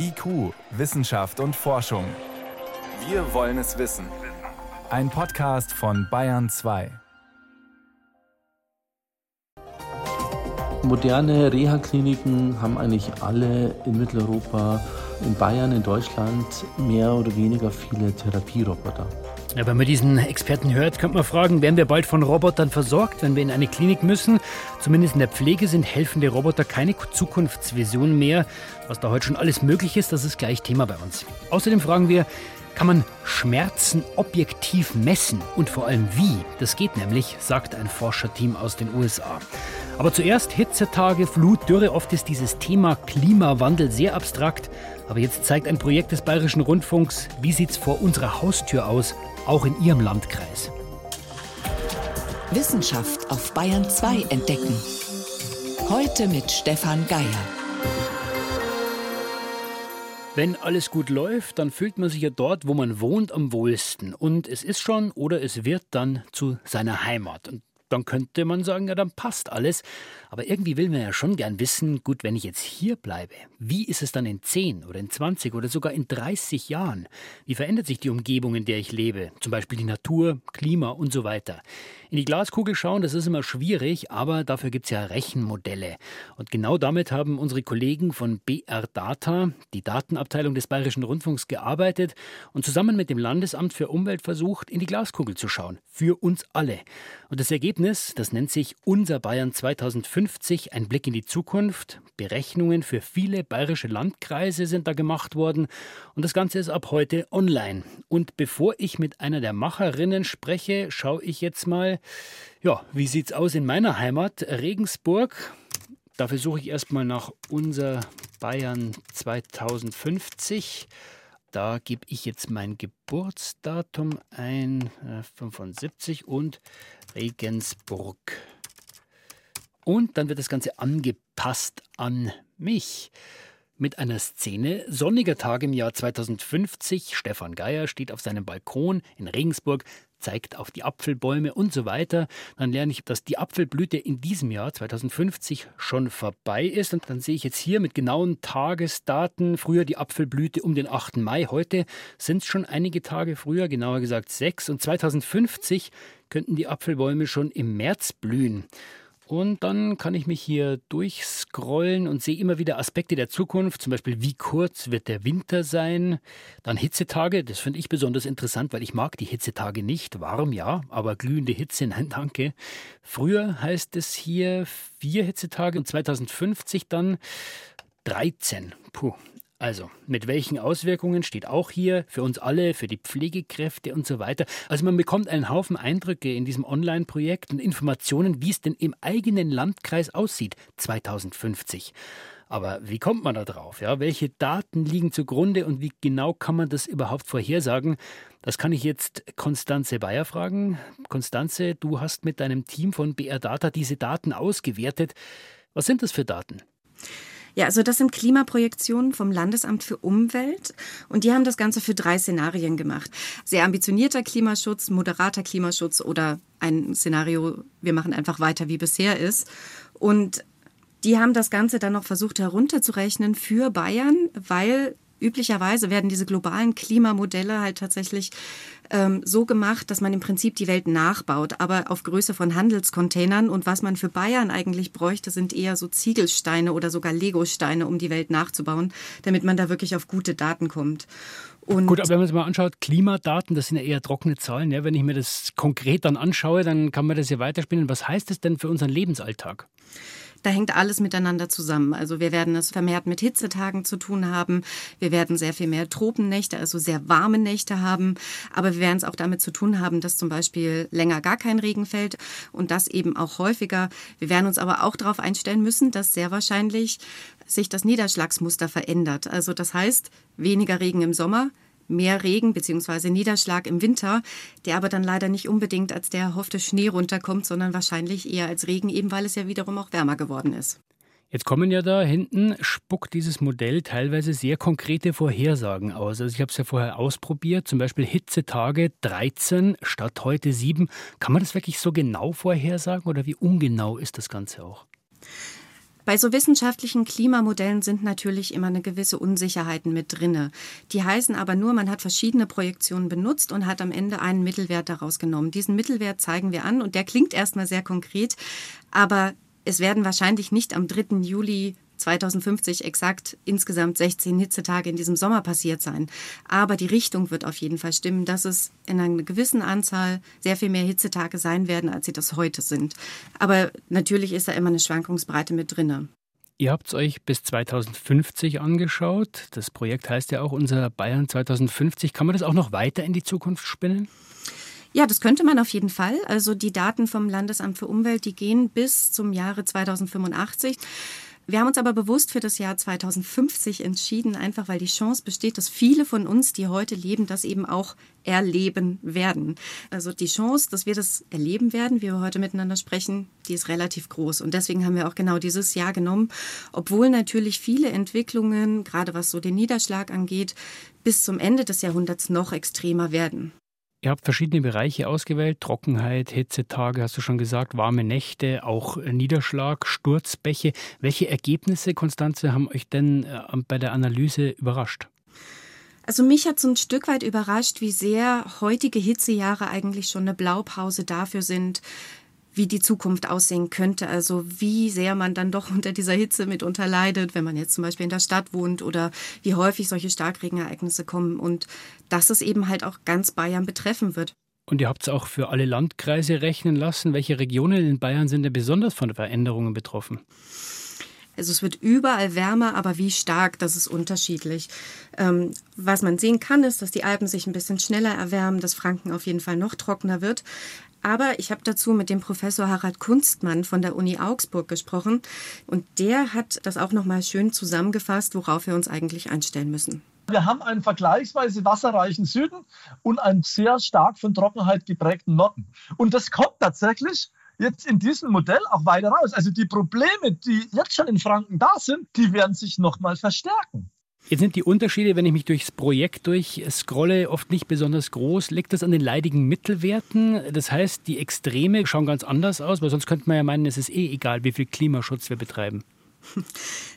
IQ, Wissenschaft und Forschung. Wir wollen es wissen. Ein Podcast von Bayern 2. Moderne Reha-Kliniken haben eigentlich alle in Mitteleuropa, in Bayern, in Deutschland mehr oder weniger viele Therapieroboter. Ja, wenn man diesen Experten hört, könnte man fragen, werden wir bald von Robotern versorgt, wenn wir in eine Klinik müssen? Zumindest in der Pflege sind helfende Roboter keine Zukunftsvision mehr. Was da heute schon alles möglich ist, das ist gleich Thema bei uns. Außerdem fragen wir, kann man Schmerzen objektiv messen und vor allem wie? Das geht nämlich, sagt ein Forscherteam aus den USA. Aber zuerst Hitzetage, Flut, Dürre. Oft ist dieses Thema Klimawandel sehr abstrakt. Aber jetzt zeigt ein Projekt des Bayerischen Rundfunks, wie sieht es vor unserer Haustür aus, auch in Ihrem Landkreis. Wissenschaft auf Bayern 2 entdecken. Heute mit Stefan Geier. Wenn alles gut läuft, dann fühlt man sich ja dort, wo man wohnt, am wohlsten. Und es ist schon oder es wird dann zu seiner Heimat. Und dann könnte man sagen, ja, dann passt alles. Aber irgendwie will man ja schon gern wissen, gut, wenn ich jetzt hier bleibe, wie ist es dann in 10 oder in 20 oder sogar in 30 Jahren? Wie verändert sich die Umgebung, in der ich lebe? Zum Beispiel die Natur, Klima und so weiter. In die Glaskugel schauen, das ist immer schwierig, aber dafür gibt es ja Rechenmodelle. Und genau damit haben unsere Kollegen von BR Data, die Datenabteilung des Bayerischen Rundfunks, gearbeitet und zusammen mit dem Landesamt für Umwelt versucht, in die Glaskugel zu schauen. Für uns alle. Und das Ergebnis, das nennt sich Unser Bayern 2050, ein Blick in die Zukunft. Berechnungen für viele bayerische Landkreise sind da gemacht worden. Und das Ganze ist ab heute online. Und bevor ich mit einer der Macherinnen spreche, schaue ich jetzt mal, ja, wie sieht's aus in meiner Heimat Regensburg? Dafür suche ich erstmal nach unser Bayern 2050. Da gebe ich jetzt mein Geburtsdatum ein, 75 äh, und Regensburg. Und dann wird das Ganze angepasst an mich mit einer Szene. Sonniger Tag im Jahr 2050. Stefan Geier steht auf seinem Balkon in Regensburg, zeigt auf die Apfelbäume und so weiter. Dann lerne ich, dass die Apfelblüte in diesem Jahr 2050 schon vorbei ist. Und dann sehe ich jetzt hier mit genauen Tagesdaten, früher die Apfelblüte um den 8. Mai, heute sind es schon einige Tage früher, genauer gesagt sechs. Und 2050 könnten die Apfelbäume schon im März blühen. Und dann kann ich mich hier durchscrollen und sehe immer wieder Aspekte der Zukunft, zum Beispiel wie kurz wird der Winter sein. Dann Hitzetage, das finde ich besonders interessant, weil ich mag die Hitzetage nicht. Warm ja, aber glühende Hitze, nein, danke. Früher heißt es hier vier Hitzetage und 2050 dann 13. Puh, also, mit welchen Auswirkungen steht auch hier für uns alle, für die Pflegekräfte und so weiter. Also man bekommt einen Haufen Eindrücke in diesem Online-Projekt und Informationen, wie es denn im eigenen Landkreis aussieht 2050. Aber wie kommt man da drauf? Ja? Welche Daten liegen zugrunde und wie genau kann man das überhaupt vorhersagen? Das kann ich jetzt Konstanze Bayer fragen. Konstanze, du hast mit deinem Team von BR Data diese Daten ausgewertet. Was sind das für Daten? Ja, also das sind Klimaprojektionen vom Landesamt für Umwelt und die haben das Ganze für drei Szenarien gemacht. Sehr ambitionierter Klimaschutz, moderater Klimaschutz oder ein Szenario, wir machen einfach weiter wie bisher ist. Und die haben das Ganze dann noch versucht herunterzurechnen für Bayern, weil üblicherweise werden diese globalen Klimamodelle halt tatsächlich ähm, so gemacht, dass man im Prinzip die Welt nachbaut, aber auf Größe von Handelscontainern. Und was man für Bayern eigentlich bräuchte, sind eher so Ziegelsteine oder sogar Legosteine, um die Welt nachzubauen, damit man da wirklich auf gute Daten kommt. Und Gut, aber wenn man sich mal anschaut, Klimadaten, das sind ja eher trockene Zahlen. Ja? Wenn ich mir das konkret dann anschaue, dann kann man das ja weiterspielen. Was heißt das denn für unseren Lebensalltag? Da hängt alles miteinander zusammen. Also wir werden es vermehrt mit Hitzetagen zu tun haben. Wir werden sehr viel mehr Tropennächte, also sehr warme Nächte haben. Aber wir werden es auch damit zu tun haben, dass zum Beispiel länger gar kein Regen fällt und das eben auch häufiger. Wir werden uns aber auch darauf einstellen müssen, dass sehr wahrscheinlich sich das Niederschlagsmuster verändert. Also das heißt, weniger Regen im Sommer, mehr Regen bzw. Niederschlag im Winter, der aber dann leider nicht unbedingt als der erhoffte Schnee runterkommt, sondern wahrscheinlich eher als Regen, eben weil es ja wiederum auch wärmer geworden ist. Jetzt kommen ja da hinten, spuckt dieses Modell teilweise sehr konkrete Vorhersagen aus. Also ich habe es ja vorher ausprobiert, zum Beispiel Hitzetage 13 statt heute 7. Kann man das wirklich so genau vorhersagen oder wie ungenau ist das Ganze auch? Bei so wissenschaftlichen Klimamodellen sind natürlich immer eine gewisse Unsicherheiten mit drinne. Die heißen aber nur, man hat verschiedene Projektionen benutzt und hat am Ende einen Mittelwert daraus genommen. Diesen Mittelwert zeigen wir an und der klingt erstmal sehr konkret, aber es werden wahrscheinlich nicht am 3. Juli 2050 exakt insgesamt 16 Hitzetage in diesem Sommer passiert sein. Aber die Richtung wird auf jeden Fall stimmen, dass es in einer gewissen Anzahl sehr viel mehr Hitzetage sein werden, als sie das heute sind. Aber natürlich ist da immer eine Schwankungsbreite mit drinne. Ihr habt es euch bis 2050 angeschaut. Das Projekt heißt ja auch unser Bayern 2050. Kann man das auch noch weiter in die Zukunft spinnen? Ja, das könnte man auf jeden Fall. Also die Daten vom Landesamt für Umwelt, die gehen bis zum Jahre 2085. Wir haben uns aber bewusst für das Jahr 2050 entschieden, einfach weil die Chance besteht, dass viele von uns, die heute leben, das eben auch erleben werden. Also die Chance, dass wir das erleben werden, wie wir heute miteinander sprechen, die ist relativ groß. Und deswegen haben wir auch genau dieses Jahr genommen, obwohl natürlich viele Entwicklungen, gerade was so den Niederschlag angeht, bis zum Ende des Jahrhunderts noch extremer werden. Ihr habt verschiedene Bereiche ausgewählt, Trockenheit, Hitzetage, hast du schon gesagt, warme Nächte, auch Niederschlag, Sturzbäche. Welche Ergebnisse, Konstanze, haben euch denn äh, bei der Analyse überrascht? Also mich hat so ein Stück weit überrascht, wie sehr heutige Hitzejahre eigentlich schon eine Blaupause dafür sind, wie die Zukunft aussehen könnte. Also wie sehr man dann doch unter dieser Hitze mitunter leidet, wenn man jetzt zum Beispiel in der Stadt wohnt oder wie häufig solche Starkregenereignisse kommen und dass es eben halt auch ganz Bayern betreffen wird. Und ihr habt es auch für alle Landkreise rechnen lassen. Welche Regionen in Bayern sind denn besonders von Veränderungen betroffen? Also es wird überall wärmer, aber wie stark, das ist unterschiedlich. Ähm, was man sehen kann, ist, dass die Alpen sich ein bisschen schneller erwärmen, dass Franken auf jeden Fall noch trockener wird. Aber ich habe dazu mit dem Professor Harald Kunstmann von der Uni Augsburg gesprochen und der hat das auch noch mal schön zusammengefasst, worauf wir uns eigentlich einstellen müssen. Wir haben einen vergleichsweise wasserreichen Süden und einen sehr stark von Trockenheit geprägten Norden. Und das kommt tatsächlich jetzt in diesem Modell auch weiter raus. Also die Probleme, die jetzt schon in Franken da sind, die werden sich noch mal verstärken. Jetzt sind die Unterschiede, wenn ich mich durchs Projekt durchscrolle, oft nicht besonders groß. Liegt das an den leidigen Mittelwerten? Das heißt, die Extreme schauen ganz anders aus, weil sonst könnte man ja meinen, es ist eh egal, wie viel Klimaschutz wir betreiben.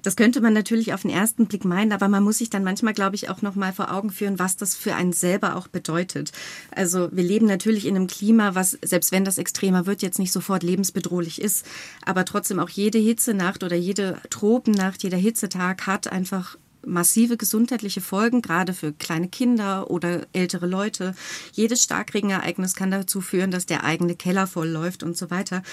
Das könnte man natürlich auf den ersten Blick meinen, aber man muss sich dann manchmal, glaube ich, auch noch mal vor Augen führen, was das für einen selber auch bedeutet. Also wir leben natürlich in einem Klima, was selbst wenn das extremer wird, jetzt nicht sofort lebensbedrohlich ist, aber trotzdem auch jede Hitzenacht oder jede Tropennacht, jeder Hitzetag hat einfach massive gesundheitliche Folgen, gerade für kleine Kinder oder ältere Leute. Jedes Starkregenereignis kann dazu führen, dass der eigene Keller voll läuft und so weiter.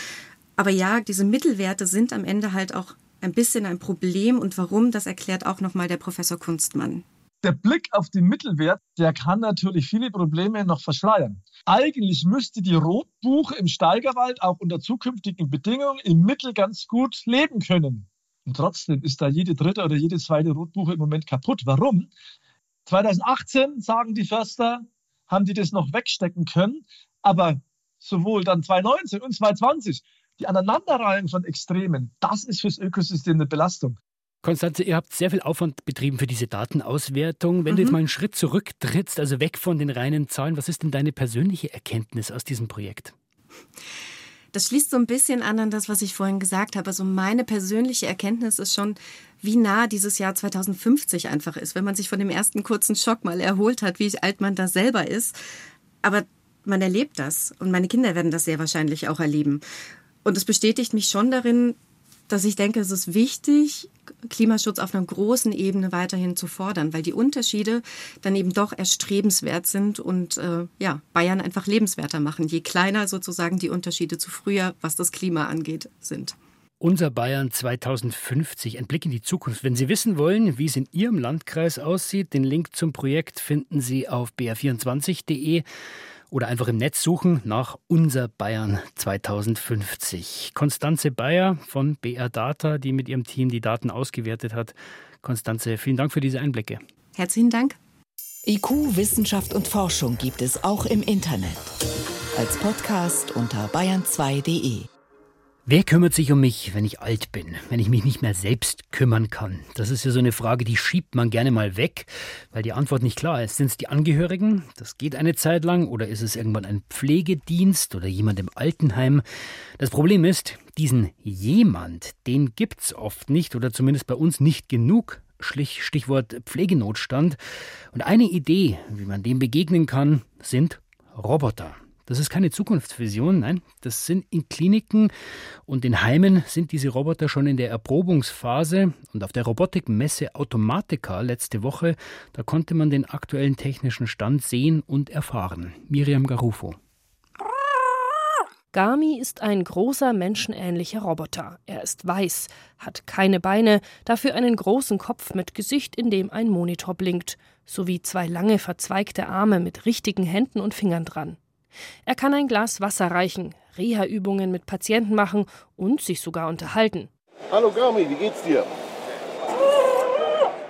Aber ja, diese Mittelwerte sind am Ende halt auch ein bisschen ein Problem und warum, das erklärt auch nochmal der Professor Kunstmann. Der Blick auf den Mittelwert, der kann natürlich viele Probleme noch verschleiern. Eigentlich müsste die Rotbuche im Steigerwald auch unter zukünftigen Bedingungen im Mittel ganz gut leben können. Und trotzdem ist da jede dritte oder jede zweite Rotbuche im Moment kaputt. Warum? 2018, sagen die Förster, haben die das noch wegstecken können. Aber sowohl dann 2019 und 2020, die Aneinanderreihung von Extremen, das ist fürs Ökosystem eine Belastung. Konstanze, ihr habt sehr viel Aufwand betrieben für diese Datenauswertung. Wenn mhm. du jetzt mhm. mal einen Schritt zurücktrittst, also weg von den reinen Zahlen, was ist denn deine persönliche Erkenntnis aus diesem Projekt? Das schließt so ein bisschen an an das, was ich vorhin gesagt habe. Also meine persönliche Erkenntnis ist schon, wie nah dieses Jahr 2050 einfach ist, wenn man sich von dem ersten kurzen Schock mal erholt hat, wie alt man da selber ist. Aber man erlebt das und meine Kinder werden das sehr wahrscheinlich auch erleben. Und es bestätigt mich schon darin, dass ich denke, es ist wichtig, Klimaschutz auf einer großen Ebene weiterhin zu fordern, weil die Unterschiede dann eben doch erstrebenswert sind und äh, ja, Bayern einfach lebenswerter machen, je kleiner sozusagen die Unterschiede zu früher, was das Klima angeht, sind. Unser Bayern 2050, ein Blick in die Zukunft. Wenn Sie wissen wollen, wie es in Ihrem Landkreis aussieht, den Link zum Projekt finden Sie auf br24.de oder einfach im Netz suchen nach Unser Bayern 2050. Konstanze Bayer von BR Data, die mit ihrem Team die Daten ausgewertet hat. Konstanze, vielen Dank für diese Einblicke. Herzlichen Dank. IQ, Wissenschaft und Forschung gibt es auch im Internet. Als Podcast unter bayern2.de. Wer kümmert sich um mich, wenn ich alt bin, wenn ich mich nicht mehr selbst kümmern kann? Das ist ja so eine Frage, die schiebt man gerne mal weg, weil die Antwort nicht klar ist. Sind es die Angehörigen? Das geht eine Zeit lang. Oder ist es irgendwann ein Pflegedienst oder jemand im Altenheim? Das Problem ist, diesen jemand, den gibt's oft nicht oder zumindest bei uns nicht genug. Stichwort Pflegenotstand. Und eine Idee, wie man dem begegnen kann, sind Roboter. Das ist keine Zukunftsvision, nein, das sind in Kliniken und in Heimen sind diese Roboter schon in der Erprobungsphase und auf der Robotikmesse Automatica letzte Woche, da konnte man den aktuellen technischen Stand sehen und erfahren. Miriam Garufo. Gami ist ein großer menschenähnlicher Roboter. Er ist weiß, hat keine Beine, dafür einen großen Kopf mit Gesicht, in dem ein Monitor blinkt, sowie zwei lange verzweigte Arme mit richtigen Händen und Fingern dran. Er kann ein Glas Wasser reichen, Reha-Übungen mit Patienten machen und sich sogar unterhalten. Hallo Gami, wie geht's dir?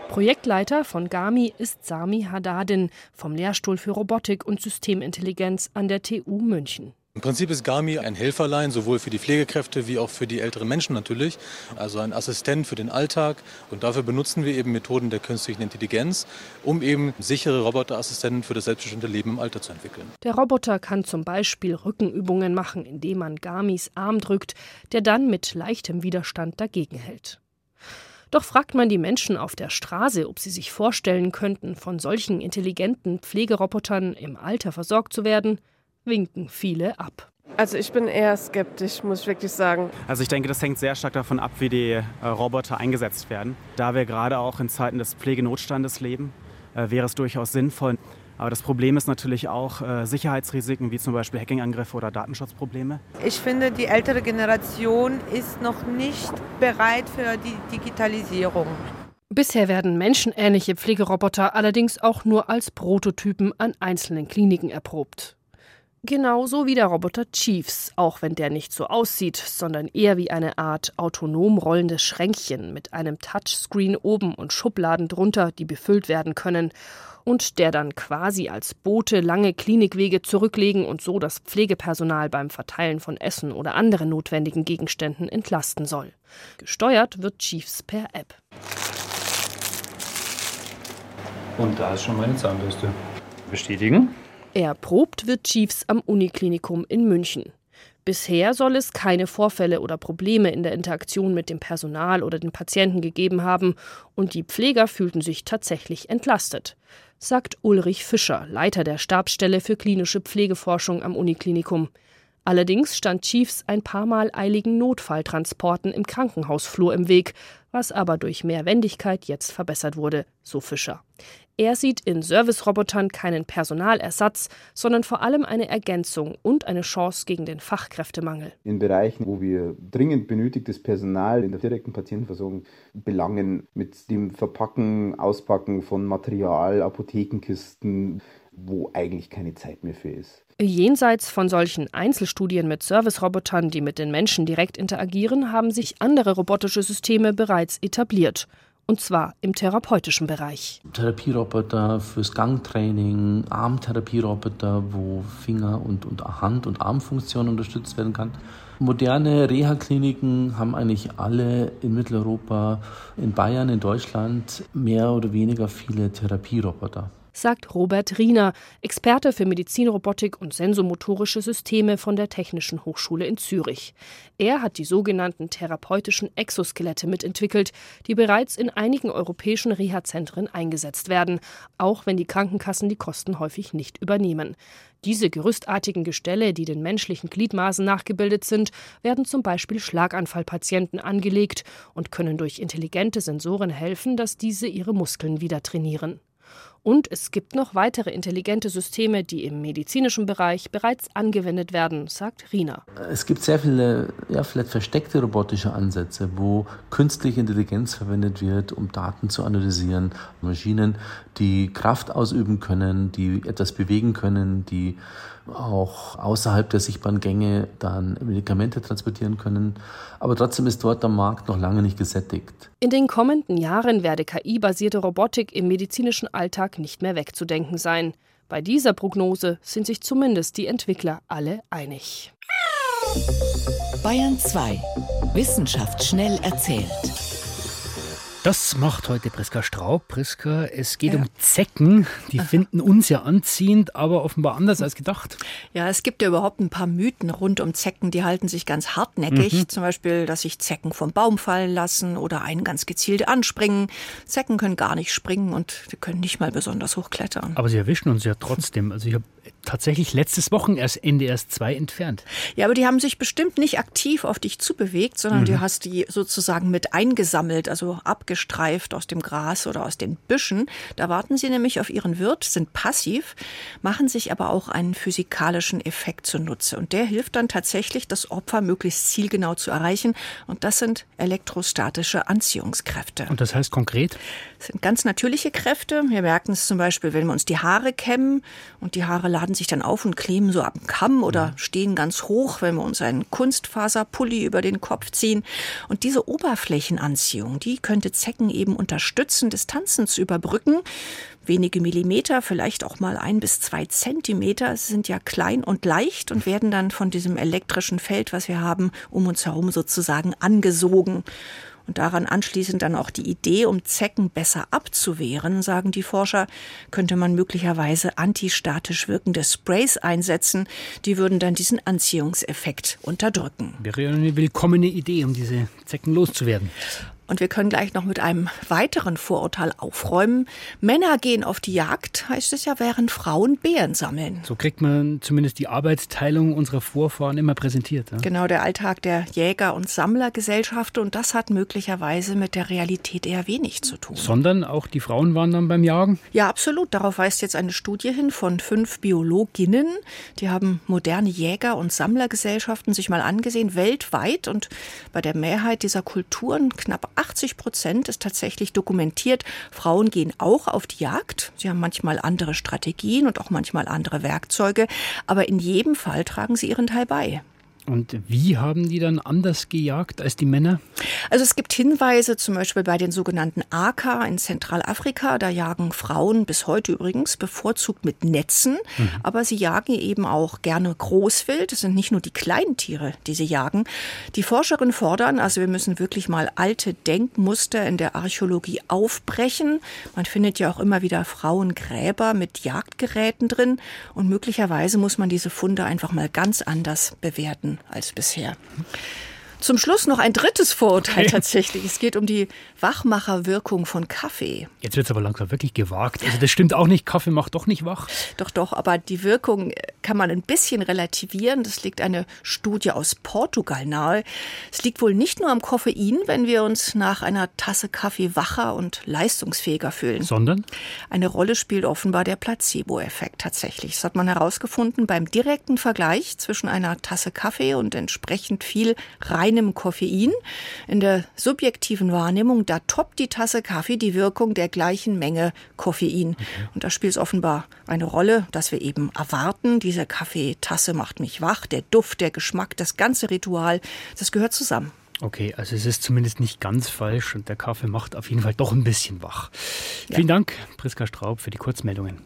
Projektleiter von GAMI ist Sami Haddadin vom Lehrstuhl für Robotik und Systemintelligenz an der TU München. Im Prinzip ist Gami ein Helferlein, sowohl für die Pflegekräfte wie auch für die älteren Menschen natürlich. Also ein Assistent für den Alltag. Und dafür benutzen wir eben Methoden der künstlichen Intelligenz, um eben sichere Roboterassistenten für das selbstbestimmte Leben im Alter zu entwickeln. Der Roboter kann zum Beispiel Rückenübungen machen, indem man Gamis Arm drückt, der dann mit leichtem Widerstand dagegen hält. Doch fragt man die Menschen auf der Straße, ob sie sich vorstellen könnten, von solchen intelligenten Pflegerobotern im Alter versorgt zu werden, winken viele ab. Also ich bin eher skeptisch, muss ich wirklich sagen. Also ich denke, das hängt sehr stark davon ab, wie die äh, Roboter eingesetzt werden. Da wir gerade auch in Zeiten des Pflegenotstandes leben, äh, wäre es durchaus sinnvoll. Aber das Problem ist natürlich auch äh, Sicherheitsrisiken, wie zum Beispiel Hackingangriffe oder Datenschutzprobleme. Ich finde, die ältere Generation ist noch nicht bereit für die Digitalisierung. Bisher werden menschenähnliche Pflegeroboter allerdings auch nur als Prototypen an einzelnen Kliniken erprobt. Genauso wie der Roboter Chiefs, auch wenn der nicht so aussieht, sondern eher wie eine Art autonom rollendes Schränkchen mit einem Touchscreen oben und Schubladen drunter, die befüllt werden können und der dann quasi als Bote lange Klinikwege zurücklegen und so das Pflegepersonal beim Verteilen von Essen oder anderen notwendigen Gegenständen entlasten soll. Gesteuert wird Chiefs per App. Und da ist schon meine Zahnbürste. Bestätigen? Erprobt wird Chiefs am Uniklinikum in München. Bisher soll es keine Vorfälle oder Probleme in der Interaktion mit dem Personal oder den Patienten gegeben haben und die Pfleger fühlten sich tatsächlich entlastet, sagt Ulrich Fischer, Leiter der Stabsstelle für klinische Pflegeforschung am Uniklinikum. Allerdings stand Chiefs ein paar Mal eiligen Notfalltransporten im Krankenhausflur im Weg, was aber durch mehr Wendigkeit jetzt verbessert wurde, so Fischer. Er sieht in Servicerobotern keinen Personalersatz, sondern vor allem eine Ergänzung und eine Chance gegen den Fachkräftemangel. In Bereichen, wo wir dringend benötigtes Personal in der direkten Patientenversorgung belangen, mit dem Verpacken, Auspacken von Material, Apothekenkisten, wo eigentlich keine Zeit mehr für ist. Jenseits von solchen Einzelstudien mit Servicerobotern, die mit den Menschen direkt interagieren, haben sich andere robotische Systeme bereits etabliert. Und zwar im therapeutischen Bereich. Therapieroboter fürs Gangtraining, Armtherapieroboter, wo Finger- und, und Hand- und Armfunktion unterstützt werden kann. Moderne Reha-Kliniken haben eigentlich alle in Mitteleuropa, in Bayern, in Deutschland mehr oder weniger viele Therapieroboter sagt Robert Riener, Experte für Medizinrobotik und sensomotorische Systeme von der Technischen Hochschule in Zürich. Er hat die sogenannten therapeutischen Exoskelette mitentwickelt, die bereits in einigen europäischen Reha-Zentren eingesetzt werden, auch wenn die Krankenkassen die Kosten häufig nicht übernehmen. Diese gerüstartigen Gestelle, die den menschlichen Gliedmaßen nachgebildet sind, werden zum Beispiel Schlaganfallpatienten angelegt und können durch intelligente Sensoren helfen, dass diese ihre Muskeln wieder trainieren. Und es gibt noch weitere intelligente Systeme, die im medizinischen Bereich bereits angewendet werden, sagt Rina. Es gibt sehr viele, ja, vielleicht versteckte robotische Ansätze, wo künstliche Intelligenz verwendet wird, um Daten zu analysieren. Maschinen, die Kraft ausüben können, die etwas bewegen können, die auch außerhalb der sichtbaren Gänge dann Medikamente transportieren können. Aber trotzdem ist dort der Markt noch lange nicht gesättigt. In den kommenden Jahren werde KI-basierte Robotik im medizinischen Alltag nicht mehr wegzudenken sein. Bei dieser Prognose sind sich zumindest die Entwickler alle einig. Bayern 2. Wissenschaft schnell erzählt. Das macht heute Priska Straub. Priska, es geht ja. um Zecken. Die finden uns ja anziehend, aber offenbar anders als gedacht. Ja, es gibt ja überhaupt ein paar Mythen rund um Zecken, die halten sich ganz hartnäckig. Mhm. Zum Beispiel, dass sich Zecken vom Baum fallen lassen oder einen ganz gezielt anspringen. Zecken können gar nicht springen und sie können nicht mal besonders hoch klettern. Aber sie erwischen uns ja trotzdem. Also ich habe tatsächlich letztes Wochenende erst zwei entfernt. Ja, aber die haben sich bestimmt nicht aktiv auf dich zubewegt, sondern mhm. du hast die sozusagen mit eingesammelt, also abgestreift aus dem Gras oder aus den Büschen. Da warten sie nämlich auf ihren Wirt, sind passiv, machen sich aber auch einen physikalischen Effekt zunutze. Und der hilft dann tatsächlich, das Opfer möglichst zielgenau zu erreichen. Und das sind elektrostatische Anziehungskräfte. Und das heißt konkret? Das sind ganz natürliche Kräfte. Wir merken es zum Beispiel, wenn wir uns die Haare kämmen und die Haare laden sich dann auf und kleben so dem Kamm oder stehen ganz hoch, wenn wir uns einen Kunstfaserpulli über den Kopf ziehen. Und diese Oberflächenanziehung, die könnte Zecken eben unterstützen, Distanzen zu überbrücken. Wenige Millimeter, vielleicht auch mal ein bis zwei Zentimeter, sind ja klein und leicht und werden dann von diesem elektrischen Feld, was wir haben, um uns herum sozusagen angesogen. Und daran anschließend dann auch die Idee, um Zecken besser abzuwehren, sagen die Forscher, könnte man möglicherweise antistatisch wirkende Sprays einsetzen. Die würden dann diesen Anziehungseffekt unterdrücken. Wäre eine willkommene Idee, um diese Zecken loszuwerden. Und wir können gleich noch mit einem weiteren Vorurteil aufräumen. Männer gehen auf die Jagd, heißt es ja, während Frauen Beeren sammeln. So kriegt man zumindest die Arbeitsteilung unserer Vorfahren immer präsentiert. Ja? Genau, der Alltag der Jäger- und Sammlergesellschaft. Und das hat möglicherweise mit der Realität eher wenig zu tun. Sondern auch die Frauen waren dann beim Jagen? Ja, absolut. Darauf weist jetzt eine Studie hin von fünf Biologinnen. Die haben moderne Jäger- und Sammlergesellschaften sich mal angesehen, weltweit. Und bei der Mehrheit dieser Kulturen, knapp 80 Prozent ist tatsächlich dokumentiert. Frauen gehen auch auf die Jagd. Sie haben manchmal andere Strategien und auch manchmal andere Werkzeuge. Aber in jedem Fall tragen sie ihren Teil bei. Und wie haben die dann anders gejagt als die Männer? Also es gibt Hinweise zum Beispiel bei den sogenannten Aka in Zentralafrika. Da jagen Frauen bis heute übrigens bevorzugt mit Netzen. Mhm. Aber sie jagen eben auch gerne Großwild. Es sind nicht nur die kleinen Tiere, die sie jagen. Die Forscherinnen fordern, also wir müssen wirklich mal alte Denkmuster in der Archäologie aufbrechen. Man findet ja auch immer wieder Frauengräber mit Jagdgeräten drin. Und möglicherweise muss man diese Funde einfach mal ganz anders bewerten als bisher. Zum Schluss noch ein drittes Vorurteil okay. tatsächlich. Es geht um die Wachmacherwirkung von Kaffee. Jetzt wird es aber langsam wirklich gewagt. Also das stimmt auch nicht, Kaffee macht doch nicht wach. Doch, doch, aber die Wirkung kann man ein bisschen relativieren. Das liegt eine Studie aus Portugal nahe. Es liegt wohl nicht nur am Koffein, wenn wir uns nach einer Tasse Kaffee wacher und leistungsfähiger fühlen. Sondern? Eine Rolle spielt offenbar der Placebo-Effekt tatsächlich. Das hat man herausgefunden beim direkten Vergleich zwischen einer Tasse Kaffee und entsprechend viel rein reinem Koffein. In der subjektiven Wahrnehmung, da toppt die Tasse Kaffee die Wirkung der gleichen Menge Koffein. Okay. Und da spielt es offenbar eine Rolle, dass wir eben erwarten, diese Kaffeetasse macht mich wach, der Duft, der Geschmack, das ganze Ritual, das gehört zusammen. Okay, also es ist zumindest nicht ganz falsch und der Kaffee macht auf jeden Fall doch ein bisschen wach. Ja. Vielen Dank, Priska Straub, für die Kurzmeldungen.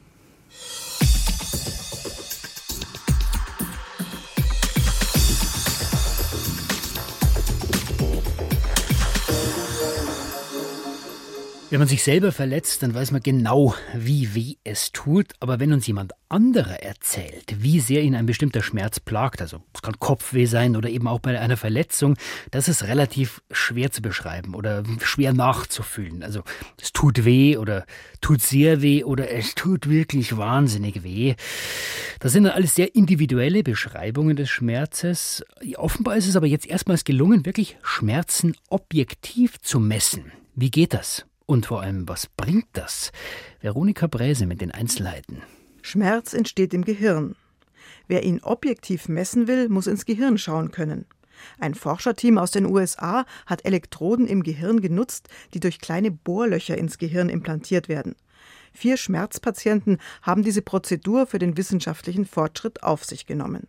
Wenn man sich selber verletzt, dann weiß man genau, wie weh es tut. Aber wenn uns jemand anderer erzählt, wie sehr ihn ein bestimmter Schmerz plagt, also es kann Kopfweh sein oder eben auch bei einer Verletzung, das ist relativ schwer zu beschreiben oder schwer nachzufühlen. Also es tut weh oder tut sehr weh oder es tut wirklich wahnsinnig weh. Das sind dann alles sehr individuelle Beschreibungen des Schmerzes. Offenbar ist es aber jetzt erstmals gelungen, wirklich Schmerzen objektiv zu messen. Wie geht das? Und vor allem, was bringt das? Veronika Bräse mit den Einzelheiten. Schmerz entsteht im Gehirn. Wer ihn objektiv messen will, muss ins Gehirn schauen können. Ein Forscherteam aus den USA hat Elektroden im Gehirn genutzt, die durch kleine Bohrlöcher ins Gehirn implantiert werden. Vier Schmerzpatienten haben diese Prozedur für den wissenschaftlichen Fortschritt auf sich genommen.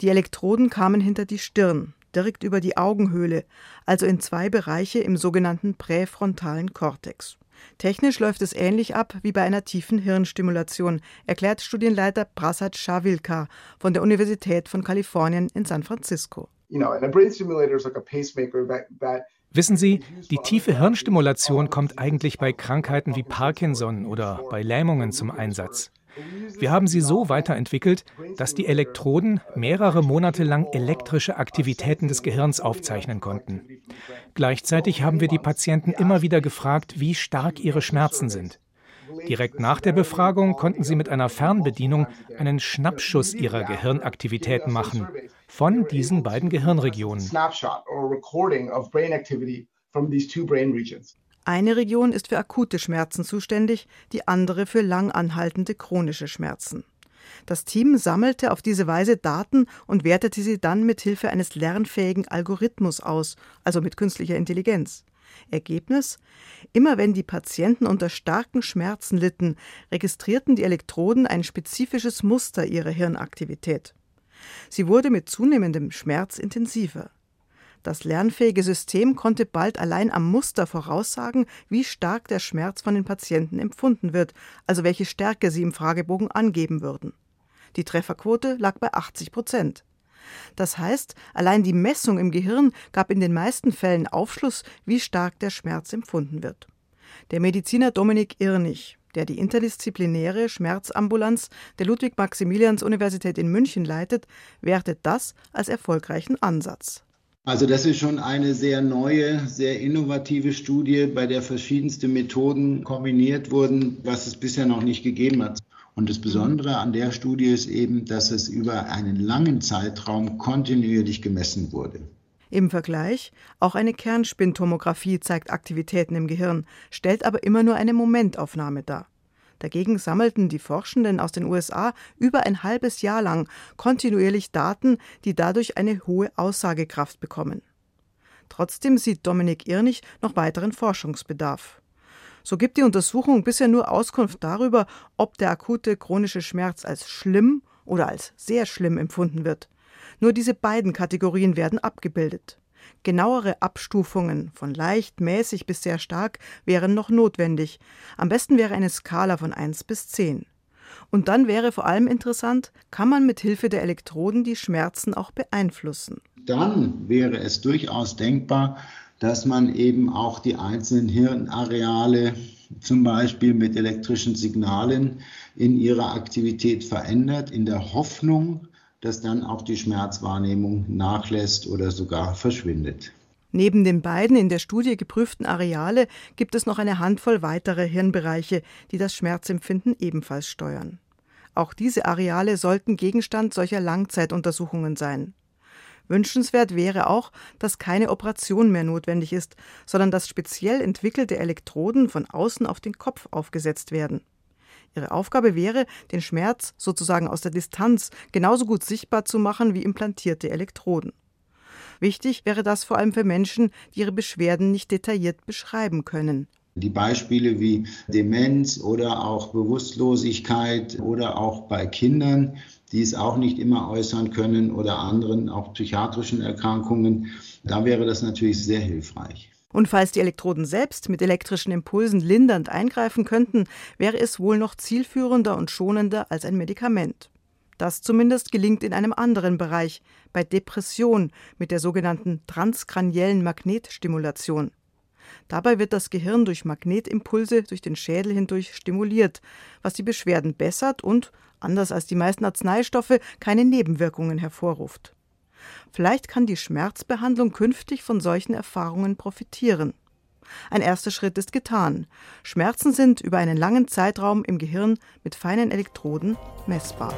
Die Elektroden kamen hinter die Stirn direkt über die Augenhöhle, also in zwei Bereiche im sogenannten präfrontalen Kortex. Technisch läuft es ähnlich ab wie bei einer tiefen Hirnstimulation, erklärt Studienleiter Prasad Shavilka von der Universität von Kalifornien in San Francisco. Wissen Sie, die tiefe Hirnstimulation kommt eigentlich bei Krankheiten wie Parkinson oder bei Lähmungen zum Einsatz. Wir haben sie so weiterentwickelt, dass die Elektroden mehrere Monate lang elektrische Aktivitäten des Gehirns aufzeichnen konnten. Gleichzeitig haben wir die Patienten immer wieder gefragt, wie stark ihre Schmerzen sind. Direkt nach der Befragung konnten sie mit einer Fernbedienung einen Schnappschuss ihrer Gehirnaktivitäten machen von diesen beiden Gehirnregionen. Eine Region ist für akute Schmerzen zuständig, die andere für langanhaltende chronische Schmerzen. Das Team sammelte auf diese Weise Daten und wertete sie dann mit Hilfe eines lernfähigen Algorithmus aus, also mit künstlicher Intelligenz. Ergebnis? Immer wenn die Patienten unter starken Schmerzen litten, registrierten die Elektroden ein spezifisches Muster ihrer Hirnaktivität. Sie wurde mit zunehmendem Schmerz intensiver. Das lernfähige System konnte bald allein am Muster voraussagen, wie stark der Schmerz von den Patienten empfunden wird, also welche Stärke sie im Fragebogen angeben würden. Die Trefferquote lag bei 80 Prozent. Das heißt, allein die Messung im Gehirn gab in den meisten Fällen Aufschluss, wie stark der Schmerz empfunden wird. Der Mediziner Dominik Irnig, der die interdisziplinäre Schmerzambulanz der Ludwig-Maximilians-Universität in München leitet, wertet das als erfolgreichen Ansatz. Also das ist schon eine sehr neue, sehr innovative Studie, bei der verschiedenste Methoden kombiniert wurden, was es bisher noch nicht gegeben hat. Und das Besondere an der Studie ist eben, dass es über einen langen Zeitraum kontinuierlich gemessen wurde. Im Vergleich, auch eine Kernspintomographie zeigt Aktivitäten im Gehirn, stellt aber immer nur eine Momentaufnahme dar. Dagegen sammelten die Forschenden aus den USA über ein halbes Jahr lang kontinuierlich Daten, die dadurch eine hohe Aussagekraft bekommen. Trotzdem sieht Dominik Irnig noch weiteren Forschungsbedarf. So gibt die Untersuchung bisher nur Auskunft darüber, ob der akute chronische Schmerz als schlimm oder als sehr schlimm empfunden wird. Nur diese beiden Kategorien werden abgebildet. Genauere Abstufungen von leicht, mäßig bis sehr stark wären noch notwendig. Am besten wäre eine Skala von 1 bis 10. Und dann wäre vor allem interessant, kann man mit Hilfe der Elektroden die Schmerzen auch beeinflussen? Dann wäre es durchaus denkbar, dass man eben auch die einzelnen Hirnareale zum Beispiel mit elektrischen Signalen in ihrer Aktivität verändert, in der Hoffnung, dass dann auch die Schmerzwahrnehmung nachlässt oder sogar verschwindet. Neben den beiden in der Studie geprüften Areale gibt es noch eine Handvoll weitere Hirnbereiche, die das Schmerzempfinden ebenfalls steuern. Auch diese Areale sollten Gegenstand solcher Langzeituntersuchungen sein. Wünschenswert wäre auch, dass keine Operation mehr notwendig ist, sondern dass speziell entwickelte Elektroden von außen auf den Kopf aufgesetzt werden. Ihre Aufgabe wäre, den Schmerz sozusagen aus der Distanz genauso gut sichtbar zu machen wie implantierte Elektroden. Wichtig wäre das vor allem für Menschen, die ihre Beschwerden nicht detailliert beschreiben können. Die Beispiele wie Demenz oder auch Bewusstlosigkeit oder auch bei Kindern, die es auch nicht immer äußern können oder anderen auch psychiatrischen Erkrankungen, da wäre das natürlich sehr hilfreich. Und falls die Elektroden selbst mit elektrischen Impulsen lindernd eingreifen könnten, wäre es wohl noch zielführender und schonender als ein Medikament. Das zumindest gelingt in einem anderen Bereich, bei Depression mit der sogenannten transkraniellen Magnetstimulation. Dabei wird das Gehirn durch Magnetimpulse durch den Schädel hindurch stimuliert, was die Beschwerden bessert und, anders als die meisten Arzneistoffe, keine Nebenwirkungen hervorruft. Vielleicht kann die Schmerzbehandlung künftig von solchen Erfahrungen profitieren. Ein erster Schritt ist getan. Schmerzen sind über einen langen Zeitraum im Gehirn mit feinen Elektroden messbar.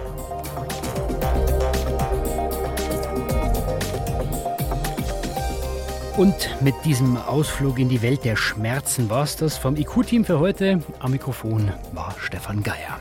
Und mit diesem Ausflug in die Welt der Schmerzen war es das vom IQ-Team für heute. Am Mikrofon war Stefan Geier.